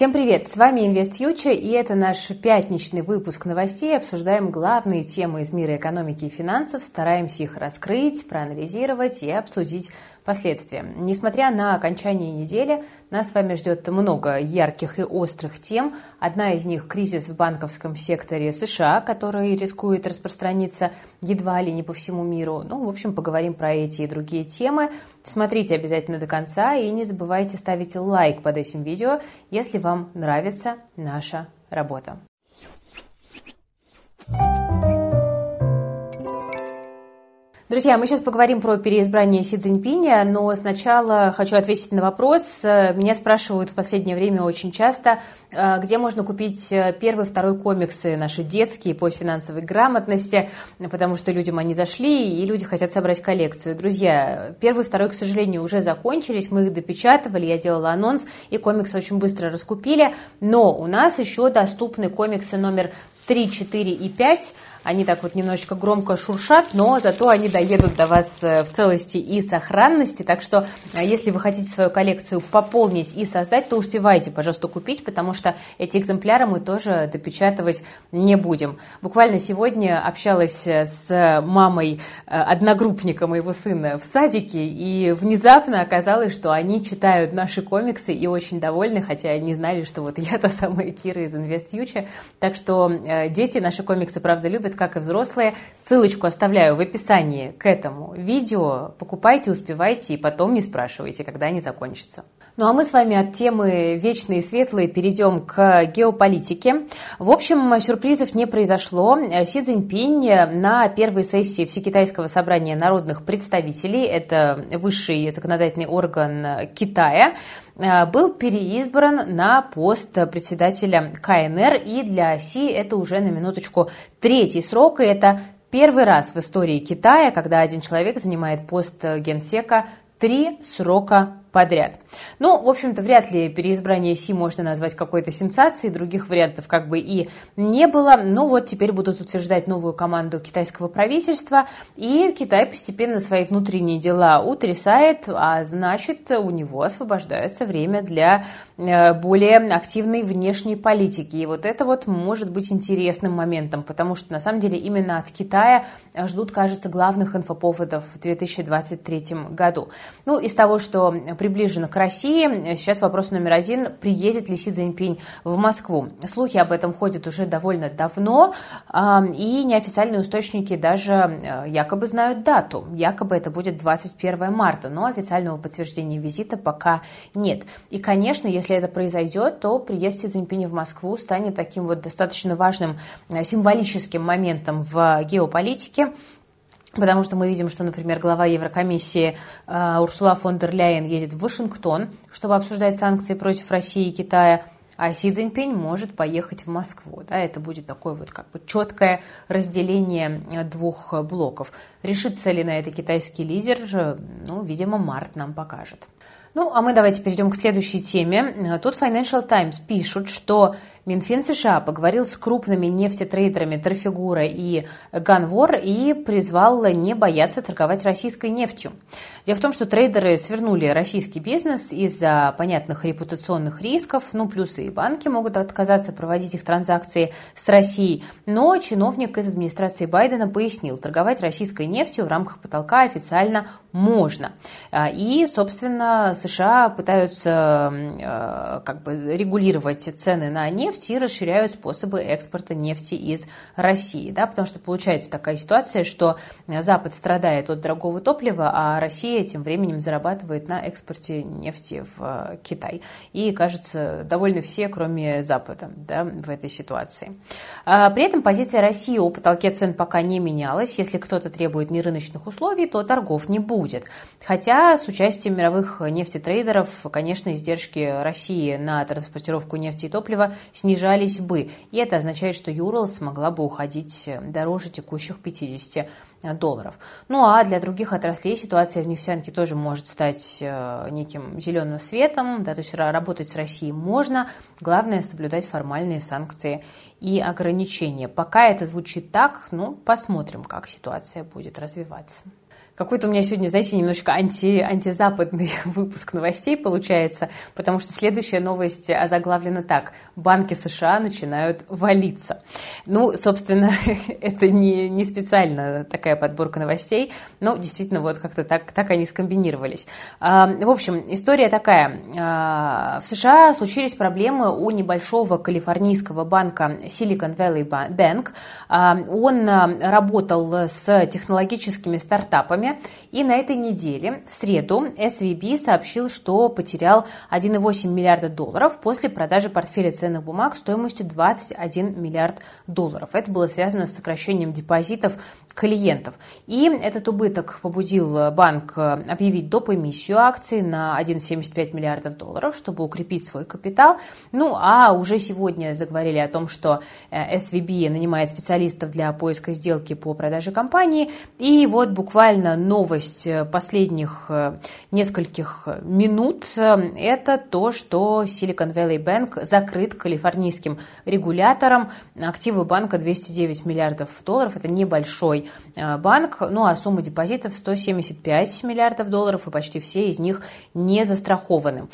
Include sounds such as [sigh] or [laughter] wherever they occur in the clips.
Всем привет! С вами Invest и это наш пятничный выпуск новостей. Обсуждаем главные темы из мира экономики и финансов, стараемся их раскрыть, проанализировать и обсудить последствия. Несмотря на окончание недели, нас с вами ждет много ярких и острых тем. Одна из них – кризис в банковском секторе США, который рискует распространиться едва ли не по всему миру. Ну, в общем, поговорим про эти и другие темы. Смотрите обязательно до конца и не забывайте ставить лайк под этим видео, если вам нравится наша работа. Друзья, мы сейчас поговорим про переизбрание Си Цзиньпиня, но сначала хочу ответить на вопрос. Меня спрашивают в последнее время очень часто, э, где можно купить э, первый, второй комиксы наши детские по финансовой грамотности, потому что людям они зашли, и люди хотят собрать коллекцию. Друзья, первый, второй, к сожалению, уже закончились, мы их допечатывали, я делала анонс, и комиксы очень быстро раскупили, но у нас еще доступны комиксы номер 3, 4 и 5, они так вот немножечко громко шуршат, но зато они доедут до вас э, в целости и сохранности. Так что, э, если вы хотите свою коллекцию пополнить и создать, то успевайте, пожалуйста, купить, потому что эти экземпляры мы тоже допечатывать не будем. Буквально сегодня общалась э, с мамой одногруппника моего сына в садике, и внезапно оказалось, что они читают наши комиксы и очень довольны, хотя не знали, что вот я та самая Кира из Invest Future. Так что дети наши комиксы, правда, любят любят, как и взрослые. Ссылочку оставляю в описании к этому видео. Покупайте, успевайте и потом не спрашивайте, когда они закончатся. Ну а мы с вами от темы вечные и светлые перейдем к геополитике. В общем, сюрпризов не произошло. Си Цзиньпинь на первой сессии Всекитайского собрания народных представителей, это высший законодательный орган Китая, был переизбран на пост председателя КНР, и для Си это уже на минуточку третий срок, и это первый раз в истории Китая, когда один человек занимает пост генсека три срока подряд. Ну, в общем-то, вряд ли переизбрание Си можно назвать какой-то сенсацией, других вариантов как бы и не было. Ну вот теперь будут утверждать новую команду китайского правительства, и Китай постепенно свои внутренние дела утрясает, а значит, у него освобождается время для э, более активной внешней политики. И вот это вот может быть интересным моментом, потому что на самом деле именно от Китая ждут, кажется, главных инфоповодов в 2023 году. Ну, из того, что приближена к России. Сейчас вопрос номер один. Приедет ли Си Цзиньпинь в Москву? Слухи об этом ходят уже довольно давно, и неофициальные источники даже э, якобы знают дату. Якобы это будет 21 марта, но официального подтверждения визита пока нет. И, конечно, если это произойдет, то приезд Си Цзиньпиня в Москву станет таким вот достаточно важным э, символическим моментом в геополитике. Потому что мы видим, что, например, глава Еврокомиссии э, Урсула фон дер Ляйен едет в Вашингтон, чтобы обсуждать санкции против России и Китая, а Си Цзиньпинь может поехать в Москву. Да, это будет такое вот как бы четкое разделение э, двух блоков. Решится ли на это китайский лидер? Э, ну, видимо, март нам покажет. Ну, а мы давайте перейдем к следующей теме. Тут Financial Times пишут, что Минфин США поговорил с крупными нефтетрейдерами Трафигура и Ганвор и призвал не бояться торговать российской нефтью. Дело в том, что трейдеры свернули российский бизнес из-за понятных репутационных рисков, ну, плюсы и банки могут отказаться проводить их транзакции с Россией, но чиновник из администрации Байдена пояснил, торговать российской нефтью в рамках потолка официально можно. А, и, собственно, США пытаются э, как бы регулировать цены на нефть, нефть и расширяют способы экспорта нефти из России. Да, потому что получается такая ситуация, что Запад страдает от дорогого топлива, а Россия тем временем зарабатывает на экспорте нефти в э, Китай. И, кажется, довольны все, кроме Запада да, в этой ситуации. А, при этом позиция России о потолке цен пока не менялась. Если кто-то требует нерыночных условий, то торгов не будет. Хотя с участием мировых нефтетрейдеров, конечно, издержки России на транспортировку нефти и топлива снижались бы. И это означает, что Юрал смогла бы уходить дороже текущих 50 долларов. Ну а для других отраслей ситуация в нефтянке тоже может стать э, неким зеленым светом, да, то есть работать с Россией можно, главное соблюдать формальные санкции и ограничения. Пока это звучит так, ну посмотрим, как ситуация будет развиваться. Какой-то у меня сегодня, знаете, немножко анти, антизападный [laughs] выпуск новостей получается, потому что следующая новость озаглавлена так. Банки США начинают валиться. Ну, собственно, [laughs] это не, не специально такая подборка новостей, но действительно вот как-то так, так они скомбинировались. А, в общем, история такая. А, в США случились проблемы у небольшого калифорнийского банка Silicon Valley Bank. А, он работал с технологическими стартапами, и на этой неделе, в среду, SVB сообщил, что потерял 1,8 миллиарда долларов после продажи портфеля ценных бумаг стоимостью 21 миллиард долларов. Это было связано с сокращением депозитов клиентов. И этот убыток побудил банк объявить доп. эмиссию акций на 1,75 миллиардов долларов, чтобы укрепить свой капитал. Ну, а уже сегодня заговорили о том, что SVB э, нанимает специалистов для поиска сделки по продаже компании. И вот буквально новость последних э, нескольких минут – это то, что Silicon Valley Bank закрыт калифорнийским регулятором. Активы банка 209 миллиардов долларов. Это небольшой э, банк, ну а сумма депозитов 175 миллиардов долларов, и почти все из них не застрахованы.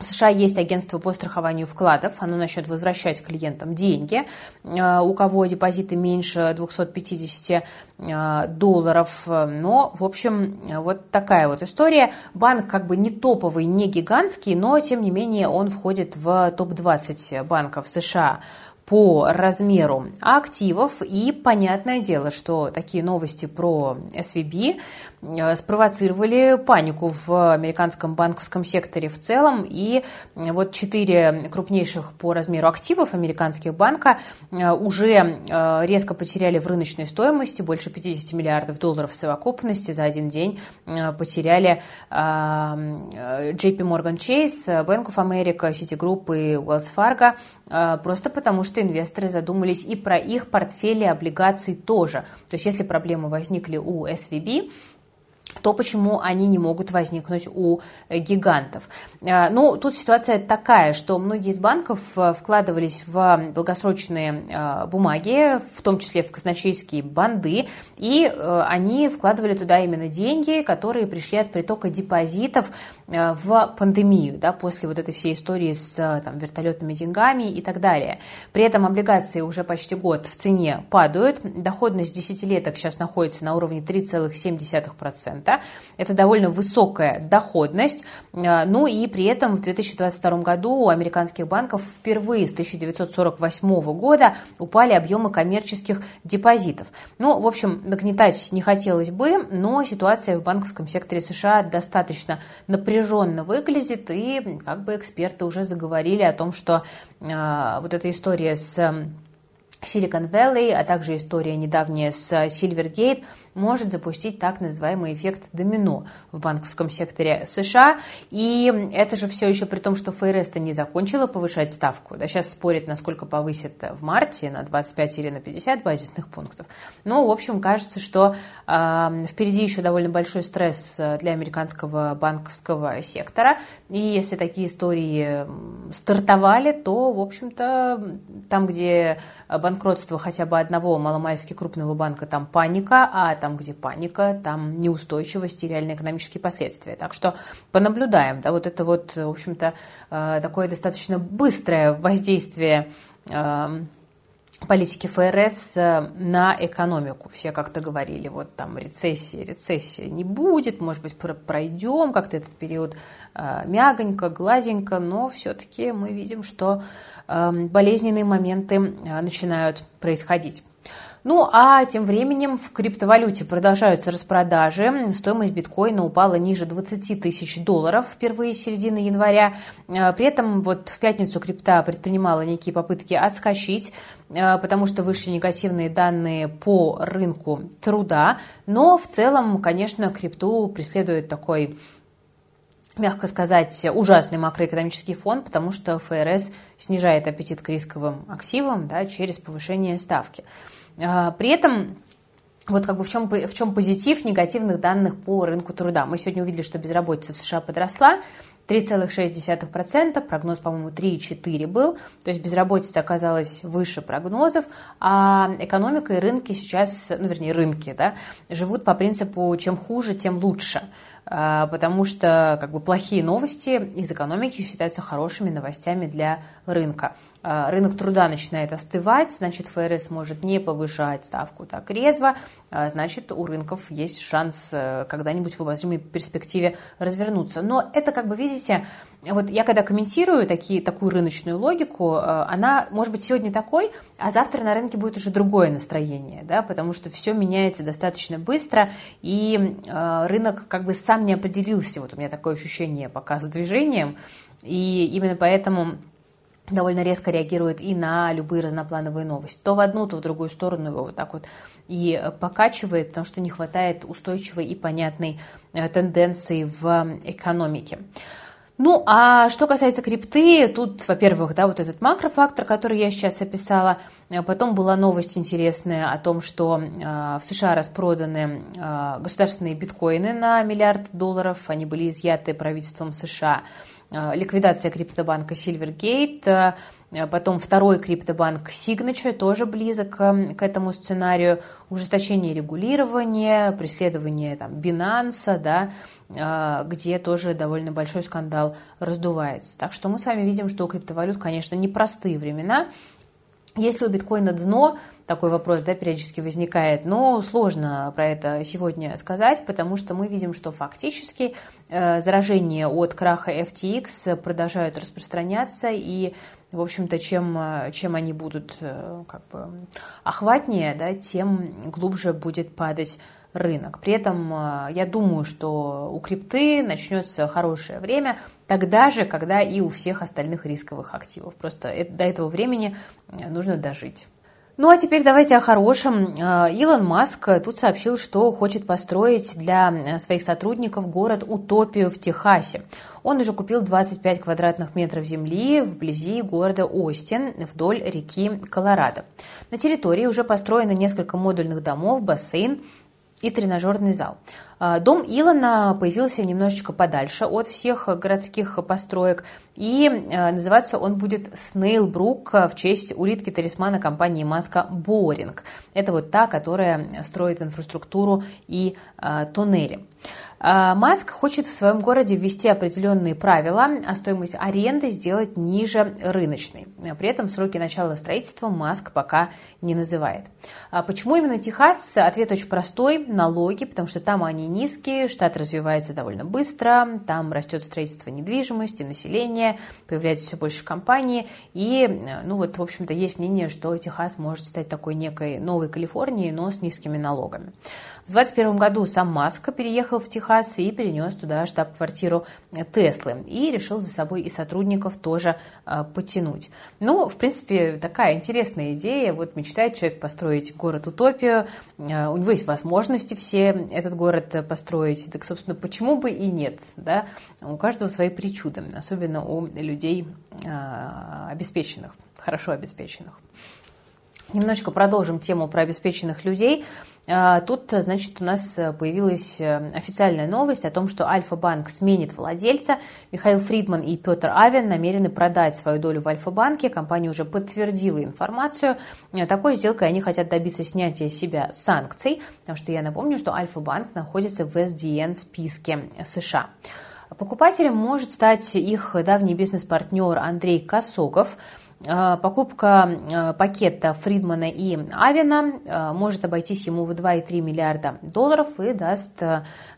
В США есть агентство по страхованию вкладов, оно начнет возвращать клиентам деньги. Э, у кого депозиты меньше 250 э, долларов. Но, в общем, вот такая вот история. Банк как бы не топовый, не гигантский, но, тем не менее, он входит в топ-20 банков США по размеру активов. И понятное дело, что такие новости про SVB Э, спровоцировали панику в американском банковском секторе в целом. И вот четыре крупнейших по размеру активов американских банка э, уже э, резко потеряли в рыночной стоимости больше 50 миллиардов долларов в совокупности за один день потеряли JP Morgan Chase, Bank of America, Citigroup и Wells Fargo, просто потому что инвесторы задумались и про их портфели облигаций тоже. То есть если проблемы возникли у SVB, то почему они не могут возникнуть у э, гигантов. Э, ну, тут ситуация такая, что многие из банков э, вкладывались в долгосрочные бумаги, в том числе в казначейские банды, и они вкладывали туда именно деньги, которые пришли от притока депозитов в пандемию, да, после вот этой всей истории с там, вертолетными деньгами и так далее. При этом облигации уже почти год в цене падают, доходность десятилеток сейчас находится на уровне 3,7%, это довольно высокая доходность. А, ну и при этом в 2022 году у американских банков впервые с 1948 года упали объемы коммерческих депозитов. Ну, в общем, нагнетать не хотелось бы, но ситуация в банковском секторе США достаточно напряженно выглядит, и как бы эксперты уже заговорили о том, что э, вот эта история с Silicon Valley, а также история недавняя с Silvergate может запустить так называемый эффект домино в банковском секторе США. И это же все еще при том, что ФРС-то не закончила повышать ставку. Да, сейчас спорят, насколько повысит в марте, на 25 или на 50 базисных пунктов. Но, в общем, кажется, что э, впереди еще довольно большой стресс для американского банковского сектора. И если такие истории стартовали, то, в общем-то, там, где банкротство хотя бы одного маломальски крупного банка, там паника, а там, где паника, там неустойчивость и реальные экономические последствия. Так что понаблюдаем. Да, вот это вот, в общем-то, э, такое достаточно быстрое воздействие э, политики ФРС э, на экономику. Все как-то говорили, вот там рецессия, рецессия не будет, может быть, пройдем как-то этот период мягонько, гладенько, но все-таки мы видим, что болезненные моменты начинают происходить. Ну а тем временем в криптовалюте продолжаются распродажи. Стоимость биткоина упала ниже 20 тысяч долларов впервые с середины января. Э, при этом вот в пятницу крипта предпринимала некие попытки отскочить, э, потому что вышли негативные данные по рынку труда. Но в целом, конечно, крипту преследует такой мягко сказать, ужасный макроэкономический фон, потому что ФРС снижает аппетит к рисковым активам да, через повышение ставки. А, при этом вот как бы в чем, в чем позитив негативных данных по рынку труда. Мы сегодня увидели, что безработица в США подросла, 3,6%, прогноз, по-моему, 3,4 был, то есть безработица оказалась выше прогнозов, а экономика и рынки сейчас, ну, вернее, рынки, да, живут по принципу «чем хуже, тем лучше». А, потому что как бы плохие новости из экономики считаются хорошими новостями для рынка. А, рынок труда начинает остывать, значит, ФРС может не повышать ставку так резво, а, значит, у рынков есть шанс э, когда-нибудь в обозримой перспективе развернуться. Но это, как бы, видите, вот я когда комментирую такие, такую рыночную логику, э, она может быть сегодня такой, а завтра на рынке будет уже другое настроение, да, потому что все меняется достаточно быстро, и э, рынок как бы сам не определился, вот у меня такое ощущение пока с движением, и именно поэтому довольно резко реагирует и на любые разноплановые новости. То в одну, то в другую сторону его вот так вот и покачивает, потому что не хватает устойчивой и понятной э, тенденции в экономике. Ну, а что касается крипты, тут, во-первых, да, вот этот макрофактор, который я сейчас описала, э, потом была новость интересная о том, что э, в США распроданы э, государственные биткоины на миллиард долларов, они были изъяты правительством США, ликвидация криптобанка Silvergate, Потом второй криптобанк Signature тоже близок к этому сценарию. Ужесточение регулирования, преследование там, Binance, да, где тоже довольно большой скандал раздувается. Так что мы с вами видим, что у криптовалют, конечно, непростые времена. Если у биткоина дно, такой вопрос да, периодически возникает, но сложно про это сегодня сказать, потому что мы видим, что фактически э, заражения от краха FTX продолжают распространяться, и, в общем-то, чем, чем они будут э, как бы, охватнее, да, тем глубже будет падать рынок. При этом э, я думаю, что у крипты начнется хорошее время, тогда же, когда и у всех остальных рисковых активов. Просто до этого времени э, нужно дожить. Ну а теперь давайте о хорошем. Э, Илон Маск тут сообщил, что хочет построить для своих сотрудников город-утопию в Техасе. Он уже купил 25 квадратных метров земли вблизи города Остин вдоль реки Колорадо. На территории уже построено несколько модульных домов, бассейн, и тренажерный зал. А, дом Илона появился немножечко подальше от всех городских построек, и а, называться он будет Снейлбрук в честь улитки-талисмана компании Маска Боринг. Это вот та, которая строит инфраструктуру и а, туннели. А, Маск хочет в своем городе ввести определенные правила, а стоимость аренды сделать ниже рыночной. При этом сроки начала строительства Маск пока не называет. А почему именно Техас? Ответ очень простой. Налоги, потому что там они низкие, штат развивается довольно быстро, там растет строительство недвижимости, населения, появляется все больше компаний. И, ну вот, в общем-то, есть мнение, что Техас может стать такой некой новой Калифорнией, но с низкими налогами. В 2021 году сам Маск переехал в Техас и перенес туда штаб-квартиру Теслы и решил за собой и сотрудников тоже э, потянуть. Ну, в принципе, такая интересная идея. Вот мечтает человек построить город-утопию, э, у него есть возможности все этот город построить. Так, собственно, почему бы и нет? Да? У каждого свои причуды, особенно у людей э, обеспеченных, хорошо обеспеченных. Немножечко продолжим тему про обеспеченных людей. А, тут, значит, у нас появилась э, официальная новость о том, что Альфа-банк сменит владельца. Михаил Фридман и Петр Авен намерены продать свою долю в Альфа-банке. Компания уже подтвердила информацию. Э, такой сделкой они хотят добиться снятия с себя санкций, потому что я напомню, что Альфа-банк находится в SDN списке США. Покупателем может стать их давний бизнес-партнер Андрей Косогов. Э, покупка э, пакета Фридмана и Авина э, может обойтись ему в 2,3 миллиарда долларов и даст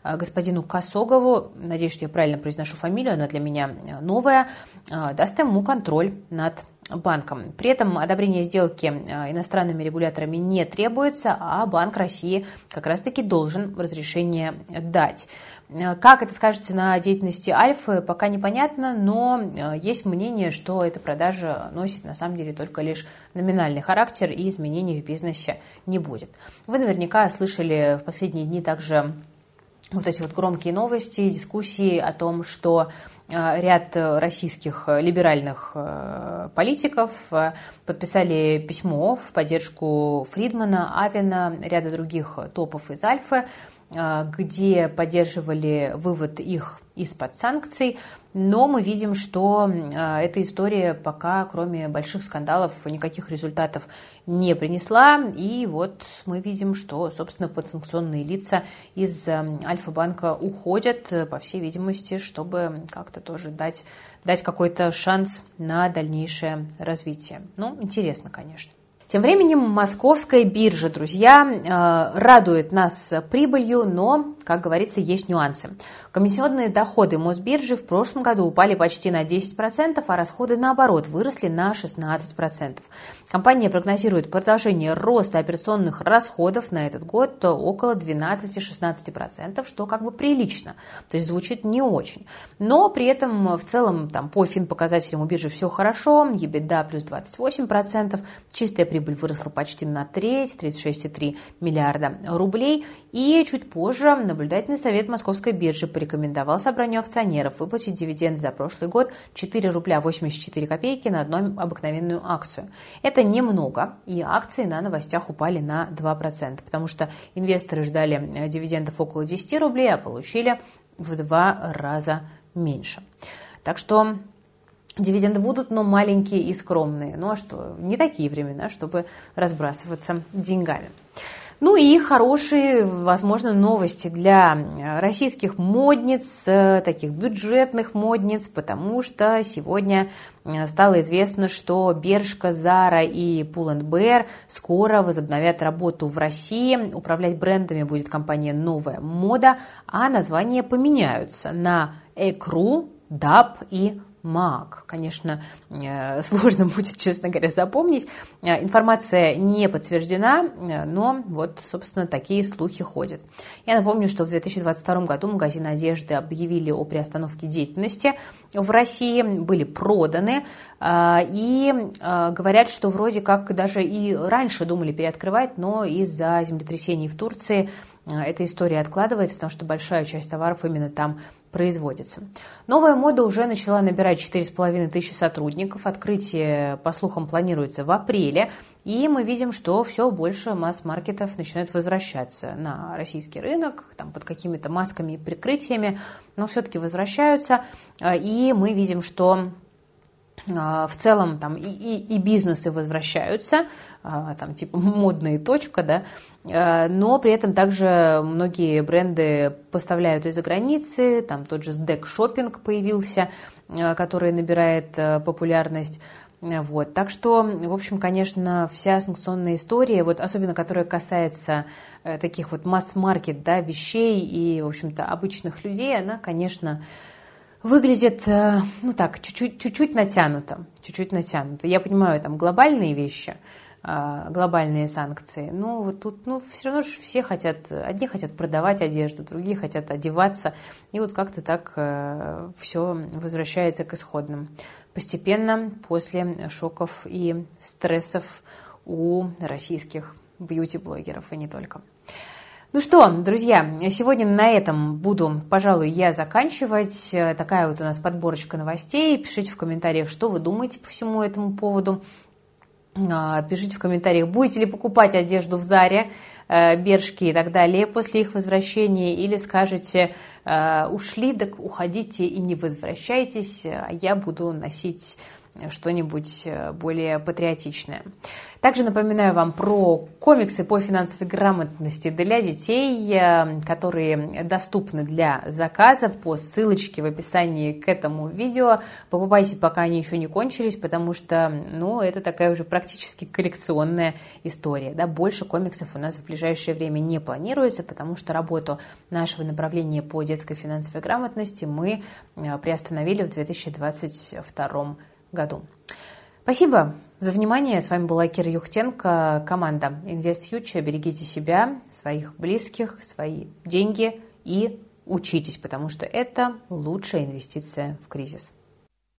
господину Косогову, надеюсь, что я правильно произношу фамилию, она для меня новая, даст ему контроль над банком. При этом одобрение сделки иностранными регуляторами не требуется, а Банк России как раз-таки должен разрешение дать. Э, как это скажется на деятельности Альфы, пока непонятно, но э, есть мнение, что эта продажа носит на самом деле только лишь номинальный характер и изменений в бизнесе не будет. Вы наверняка слышали в последние дни также вот эти вот громкие новости, дискуссии о том, что э, ряд российских либеральных политиков подписали письмо в поддержку Фридмана, Авина, ряда других топов из Альфы, где поддерживали вывод их из-под санкций, но мы видим, что эта история пока, кроме больших скандалов, никаких результатов не принесла. И вот мы видим, что, собственно, подсанкционные лица из Альфа-банка уходят, по всей видимости, чтобы как-то тоже дать, дать какой-то шанс на дальнейшее развитие. Ну, интересно, конечно. Тем временем московская биржа, друзья, э, радует нас прибылью, но, как говорится, есть нюансы. Комиссионные доходы Мосбиржи в прошлом году упали почти на 10%, а расходы, наоборот, выросли на 16%. Компания прогнозирует продолжение роста операционных расходов на этот год около 12-16%, что как бы прилично, то есть звучит не очень. Но при этом в целом там, по финпоказателям у биржи все хорошо, EBITDA плюс 28%, чистая прибыль выросла почти на треть, 36,3 миллиарда рублей. И чуть позже наблюдательный совет Московской биржи порекомендовал собранию акционеров выплатить дивиденд за прошлый год 4 рубля 84 копейки на одну обыкновенную акцию. Это немного, и акции на новостях упали на 2%, потому что инвесторы ждали э, дивидендов около 10 рублей, а получили в два раза меньше. Так что Дивиденды будут, но маленькие и скромные. Ну а что, не такие времена, чтобы разбрасываться деньгами. Ну и хорошие, возможно, новости для российских модниц, э, таких бюджетных модниц, потому что сегодня э, стало известно, что Бершка, Зара и Pull&Bear скоро возобновят работу в России. Управлять брендами будет компания «Новая мода», а названия поменяются на «Экру», «Даб» и маг. Конечно, э, сложно [laughs] будет, честно говоря, запомнить. Э, информация не подтверждена, э, но вот, собственно, такие слухи ходят. Я напомню, что в 2022 году магазины одежды объявили о приостановке деятельности в России, были проданы, и говорят, что вроде как даже и раньше думали переоткрывать, но из-за землетрясений в Турции эта история откладывается, потому что большая часть товаров именно там производится. Новая мода уже начала набирать 4,5 тысячи сотрудников. Открытие, по слухам, планируется в апреле. И мы видим, что все больше масс-маркетов начинают возвращаться на российский рынок, там, под какими-то масками и прикрытиями, но все-таки возвращаются. И мы видим, что в целом там и, и, и бизнесы возвращаются, а, там типа [laughs] модная точка, да, а, но при этом также многие бренды поставляют из-за границы, там тот же SDEC Shopping появился, который набирает популярность. Вот. Так что, в общем, конечно, вся санкционная история, вот особенно которая касается э, таких вот масс-маркет да, вещей и, в общем-то, обычных людей, она, конечно, выглядит, э, ну так, чуть-чуть, чуть-чуть натянуто, чуть-чуть натянуто. Я понимаю, там глобальные вещи, э, глобальные санкции, но вот тут, ну, все равно же все хотят, одни хотят продавать одежду, другие хотят одеваться, и вот как-то так э, все возвращается к исходным. Постепенно, после шоков и стрессов у российских бьюти-блогеров и не только. Ну что, друзья, сегодня на этом буду, пожалуй, я заканчивать. Такая вот у нас подборочка новостей. Пишите в комментариях, что вы думаете по всему этому поводу. А, пишите в комментариях, будете ли покупать одежду в Заре, э, Бершки и так далее после их возвращения, или скажете, э, ушли, так уходите и не возвращайтесь, а я буду носить что-нибудь э, более патриотичное. Также напоминаю вам про комиксы по финансовой грамотности для детей, э, которые доступны для заказа по ссылочке в описании к этому видео. Покупайте, пока они еще не кончились, потому что ну, это такая уже практически коллекционная история. Да? Больше комиксов у нас в ближайшее время не планируется, потому что работу нашего направления по детской финансовой грамотности мы э, приостановили в 2022 году. Спасибо за внимание. С вами была Кира Юхтенко, команда Invest Future. Берегите себя, своих близких, свои деньги и учитесь, потому что это лучшая инвестиция в кризис.